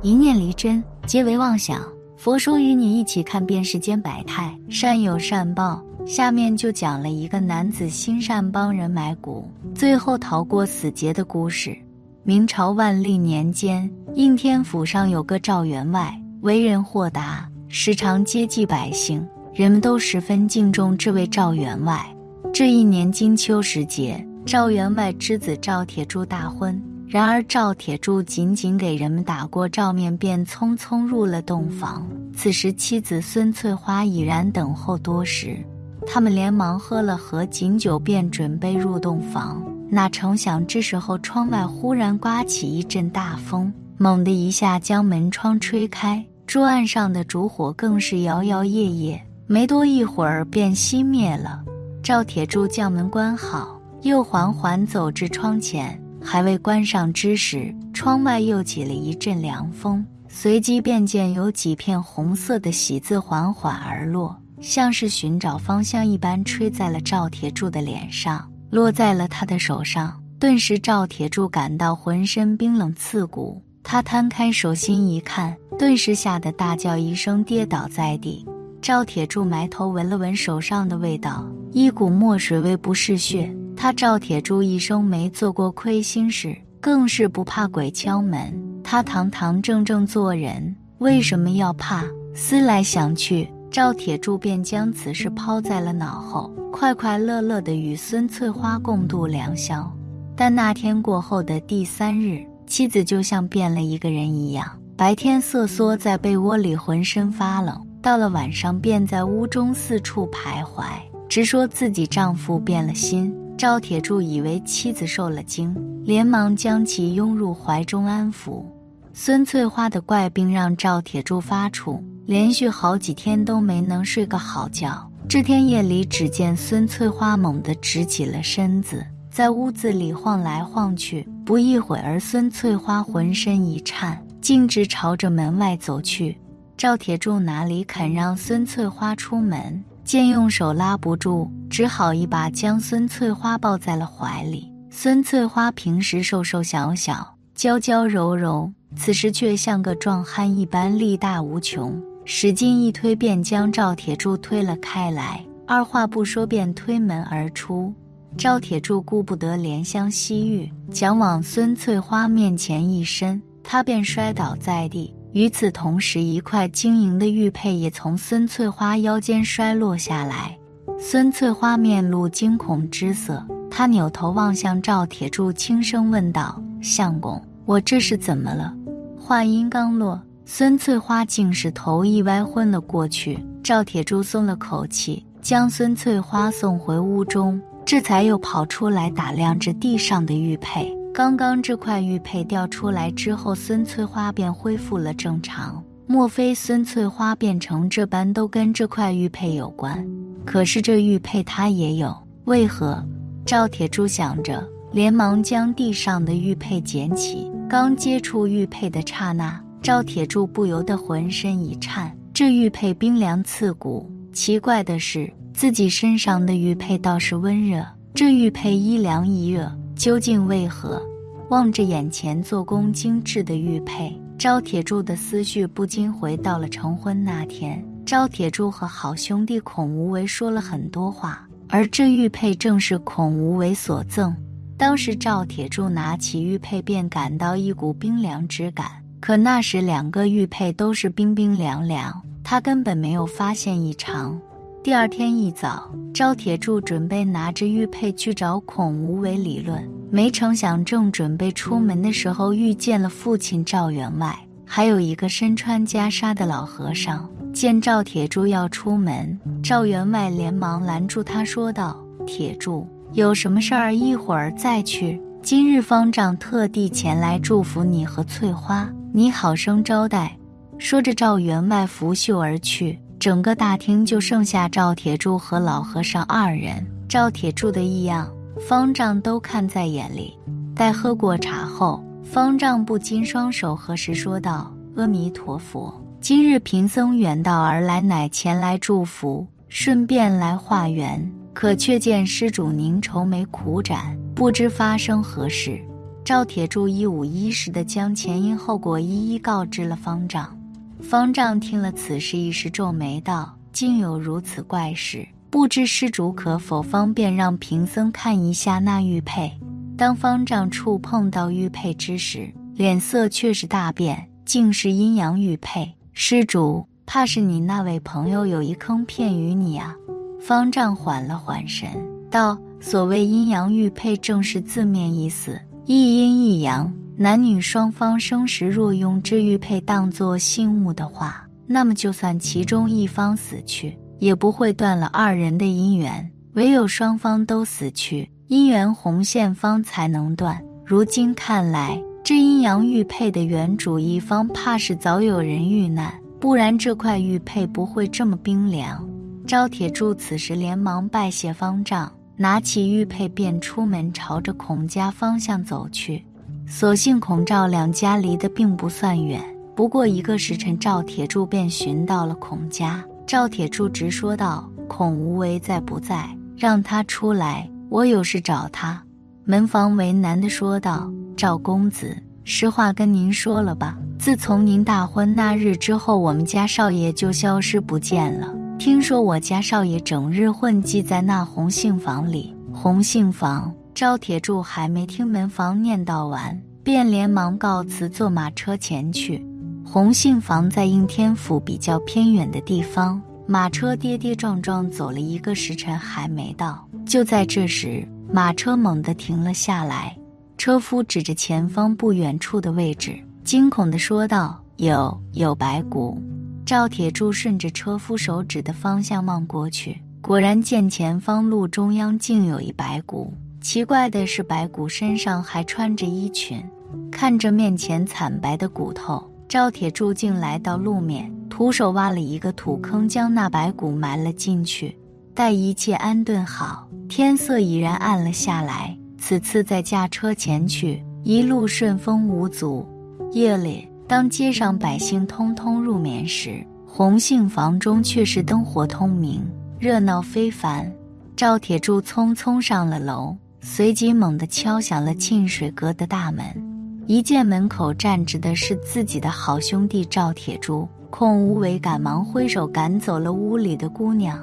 一念离真，皆为妄想。佛说与你一起看遍世间百态，善有善报。下面就讲了一个男子心善帮人买谷，最后逃过死劫的故事。明朝万历年间，应天府上有个赵员外，为人豁达，时常接济百姓，人们都十分敬重这位赵员外。这一年金秋时节，赵员外之子赵铁柱大婚。然而赵铁柱仅仅给人们打过照面，便匆匆入了洞房。此时妻子孙翠花已然等候多时。他们连忙喝了盒锦酒，便准备入洞房。哪成想，这时候窗外忽然刮起一阵大风，猛地一下将门窗吹开，桌案上的烛火更是摇摇曳曳，没多一会儿便熄灭了。赵铁柱将门关好，又缓缓走至窗前，还未关上之时，窗外又起了一阵凉风，随即便见有几片红色的喜字缓缓而落。像是寻找方向一般，吹在了赵铁柱的脸上，落在了他的手上。顿时，赵铁柱感到浑身冰冷刺骨。他摊开手心一看，顿时吓得大叫一声，跌倒在地。赵铁柱埋头闻了闻手上的味道，一股墨水味不是血。他赵铁柱一生没做过亏心事，更是不怕鬼敲门。他堂堂正正做人，为什么要怕？思来想去。赵铁柱便将此事抛在了脑后，快快乐乐地与孙翠花共度良宵。但那天过后的第三日，妻子就像变了一个人一样，白天瑟缩在被窝里，浑身发冷；到了晚上，便在屋中四处徘徊，直说自己丈夫变了心。赵铁柱以为妻子受了惊，连忙将其拥入怀中安抚。孙翠花的怪病让赵铁柱发怵。连续好几天都没能睡个好觉。这天夜里，只见孙翠花猛地直起了身子，在屋子里晃来晃去。不一会儿，孙翠花浑身一颤，径直朝着门外走去。赵铁柱哪里肯让孙翠花出门？见用手拉不住，只好一把将孙翠花抱在了怀里。孙翠花平时瘦瘦小小、娇娇柔柔，此时却像个壮汉一般，力大无穷。使劲一推，便将赵铁柱推了开来，二话不说便推门而出。赵铁柱顾不得怜香惜玉，想往孙翠花面前一伸，他便摔倒在地。与此同时，一块晶莹的玉佩也从孙翠花腰间摔落下来。孙翠花面露惊恐之色，她扭头望向赵铁柱，轻声问道：“相公，我这是怎么了？”话音刚落。孙翠花竟是头一歪昏了过去，赵铁柱松了口气，将孙翠花送回屋中，这才又跑出来打量着地上的玉佩。刚刚这块玉佩掉出来之后，孙翠花便恢复了正常。莫非孙翠花变成这般都跟这块玉佩有关？可是这玉佩他也有，为何？赵铁柱想着，连忙将地上的玉佩捡起，刚接触玉佩的刹那。赵铁柱不由得浑身一颤，这玉佩冰凉刺骨。奇怪的是，自己身上的玉佩倒是温热，这玉佩一凉一热，究竟为何？望着眼前做工精致的玉佩，赵铁柱的思绪不禁回到了成婚那天。赵铁柱和好兄弟孔无为说了很多话，而这玉佩正是孔无为所赠。当时赵铁柱拿起玉佩，便感到一股冰凉之感。可那时两个玉佩都是冰冰凉凉，他根本没有发现异常。第二天一早，赵铁柱准备拿着玉佩去找孔无为理论，没成想正准备出门的时候，遇见了父亲赵员外，还有一个身穿袈裟的老和尚。见赵铁柱要出门，赵员外连忙拦住他，说道：“铁柱，有什么事儿一会儿再去。今日方丈特地前来祝福你和翠花。”你好生招待，说着，赵员外拂袖而去。整个大厅就剩下赵铁柱和老和尚二人。赵铁柱的异样，方丈都看在眼里。待喝过茶后，方丈不禁双手合十，说道：“阿弥陀佛，今日贫僧远道而来，乃前来祝福，顺便来化缘。可却见施主您愁眉苦展，不知发生何事。”赵铁柱一五一十的将前因后果一一告知了方丈。方丈听了此事，一时皱眉道：“竟有如此怪事，不知施主可否方便让贫僧看一下那玉佩？”当方丈触碰到玉佩之时，脸色却是大变，竟是阴阳玉佩。施主，怕是你那位朋友有一坑骗于你啊！方丈缓了缓神，道：“所谓阴阳玉佩，正是字面意思，一阴一阳。”男女双方生时若用这玉佩当作信物的话，那么就算其中一方死去，也不会断了二人的姻缘。唯有双方都死去，姻缘红线方才能断。如今看来，这阴阳玉佩的原主一方怕是早有人遇难，不然这块玉佩不会这么冰凉。招铁柱此时连忙拜谢方丈，拿起玉佩便出门，朝着孔家方向走去。所幸孔赵两家离得并不算远，不过一个时辰，赵铁柱便寻到了孔家。赵铁柱直说道：“孔无为在不在？让他出来，我有事找他。”门房为难地说道：“赵公子，实话跟您说了吧，自从您大婚那日之后，我们家少爷就消失不见了。听说我家少爷整日混迹在那红杏房里，红杏房。”赵铁柱还没听门房念叨完，便连忙告辞，坐马车前去。红杏房在应天府比较偏远的地方，马车跌跌撞撞走了一个时辰还没到。就在这时，马车猛地停了下来，车夫指着前方不远处的位置，惊恐地说道：“有有白骨！”赵铁柱顺着车夫手指的方向望过去，果然见前方路中央竟有一白骨。奇怪的是，白骨身上还穿着衣裙。看着面前惨白的骨头，赵铁柱竟来到路面，徒手挖了一个土坑，将那白骨埋了进去。待一切安顿好，天色已然暗了下来。此次再驾车前去，一路顺风无阻。夜里，当街上百姓通通入眠时，红杏房中却是灯火通明，热闹非凡。赵铁柱匆匆上了楼。随即猛地敲响了沁水阁的大门，一见门口站着的是自己的好兄弟赵铁柱，孔无为赶忙挥手赶走了屋里的姑娘，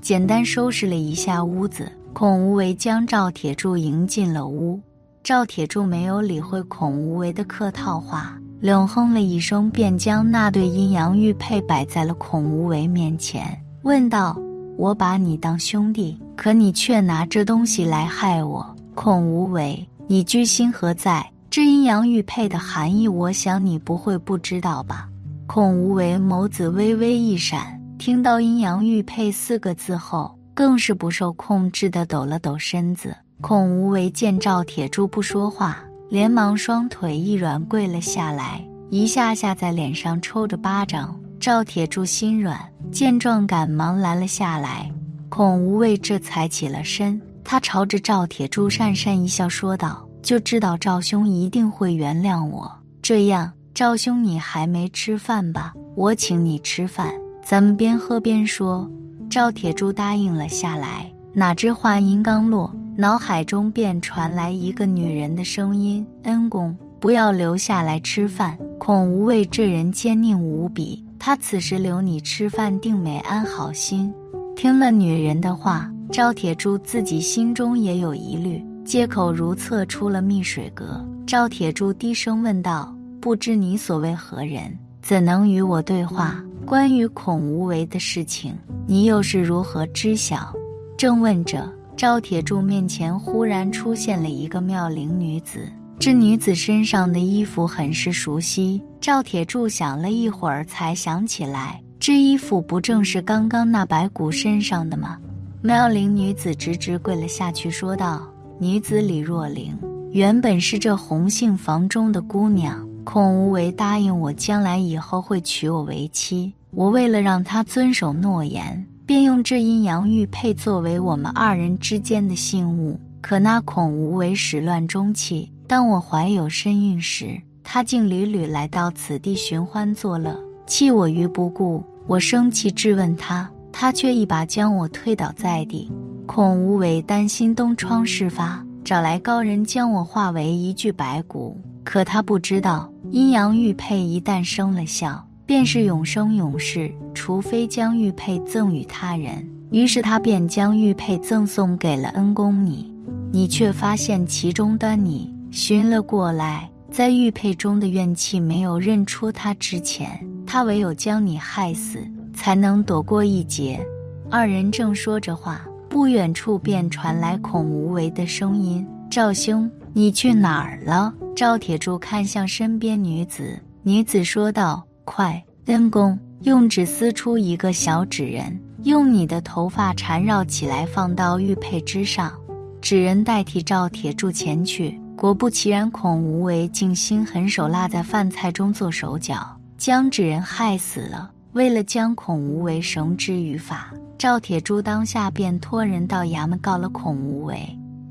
简单收拾了一下屋子，孔无为将赵铁柱迎进了屋。赵铁柱没有理会孔无为的客套话，冷哼了一声，便将那对阴阳玉佩摆在了孔无为面前，问道。我把你当兄弟，可你却拿这东西来害我，孔无为，你居心何在？这阴阳玉佩的含义，我想你不会不知道吧？孔无为眸子微微一闪，听到“阴阳玉佩”四个字后，更是不受控制的抖了抖身子。孔无为见赵铁柱不说话，连忙双腿一软，跪了下来，一下下在脸上抽着巴掌。赵铁柱心软。见状，赶忙拦了下来。孔无畏这才起了身，他朝着赵铁柱讪讪一笑，说道：“就知道赵兄一定会原谅我。这样，赵兄你还没吃饭吧？我请你吃饭，咱们边喝边说。”赵铁柱答应了下来。哪知话音刚落，脑海中便传来一个女人的声音：“恩公，不要留下来吃饭。孔无畏这人奸佞无比。”他此时留你吃饭，定没安好心。听了女人的话，赵铁柱自己心中也有疑虑，借口如厕出了密水阁。赵铁柱低声问道：“不知你所谓何人？怎能与我对话？关于孔无为的事情，你又是如何知晓？”正问着，赵铁柱面前忽然出现了一个妙龄女子。这女子身上的衣服很是熟悉，赵铁柱想了一会儿，才想起来，这衣服不正是刚刚那白骨身上的吗？妙龄女子直直跪了下去，说道：“女子李若灵，原本是这红杏房中的姑娘，孔无为答应我，将来以后会娶我为妻。我为了让她遵守诺言，便用这阴阳玉佩作为我们二人之间的信物。可那孔无为始乱终弃。”当我怀有身孕时，他竟屡屡来到此地寻欢作乐，弃我于不顾。我生气质问他，他却一把将我推倒在地。孔无为担心东窗事发，找来高人将我化为一具白骨。可他不知道，阴阳玉佩一旦生了效，便是永生永世，除非将玉佩赠与他人。于是他便将玉佩赠送给了恩公你，你却发现其中端倪，寻了过来，在玉佩中的怨气没有认出他之前，他唯有将你害死，才能躲过一劫。二人正说着话，不远处便传来孔无为的声音：“赵兄，你去哪儿了？”赵铁柱看向身边女子，女子说道：“快，恩公，用纸撕出一个小纸人。”用你的头发缠绕起来，放到玉佩之上。纸人代替赵铁柱前去，果不其然，孔无为竟心狠手辣，在饭菜中做手脚，将纸人害死了。为了将孔无为绳之于法，赵铁柱当下便托人到衙门告了孔无为。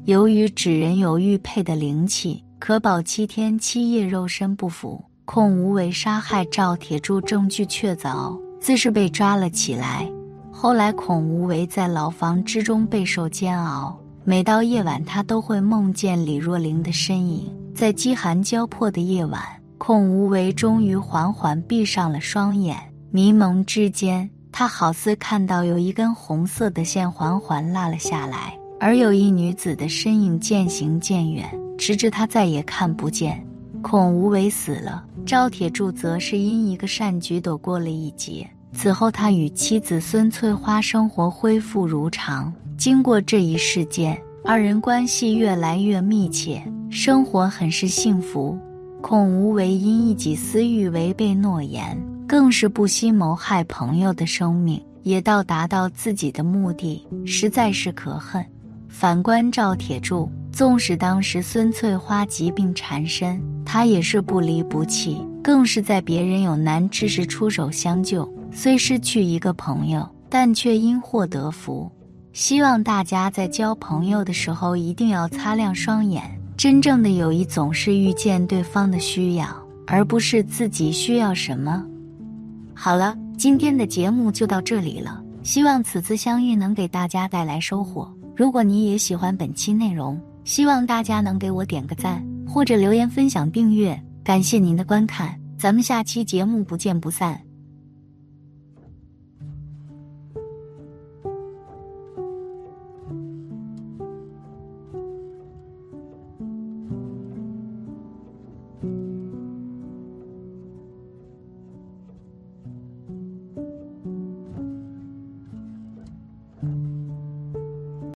由于纸人有玉佩的灵气，可保七天七夜肉身不腐。孔无为杀害赵铁柱证据确凿，自是被抓了起来。后来，孔无为在牢房之中备受煎熬。每到夜晚，他都会梦见李若灵的身影。在饥寒交迫的夜晚，孔无为终于缓缓闭上了双眼。迷蒙之间，他好似看到有一根红色的线缓缓落了下来，而有一女子的身影渐行渐远，直至他再也看不见。孔无为死了，赵铁柱则是因一个善举躲过了一劫。此后，他与妻子孙翠花生活恢复如常。经过这一事件，二人关系越来越密切，生活很是幸福。孔无为因一己私欲违背诺言，更是不惜谋害朋友的生命，也到达到自己的目的，实在是可恨。反观赵铁柱，纵使当时孙翠花疾病缠身，他也是不离不弃，更是在别人有难之时出手相救。虽失去一个朋友，但却因祸得福。希望大家在交朋友的时候一定要擦亮双眼。真正的友谊总是遇见对方的需要，而不是自己需要什么。好了，今天的节目就到这里了。希望此次相遇能给大家带来收获。如果你也喜欢本期内容，希望大家能给我点个赞，或者留言分享、订阅。感谢您的观看，咱们下期节目不见不散。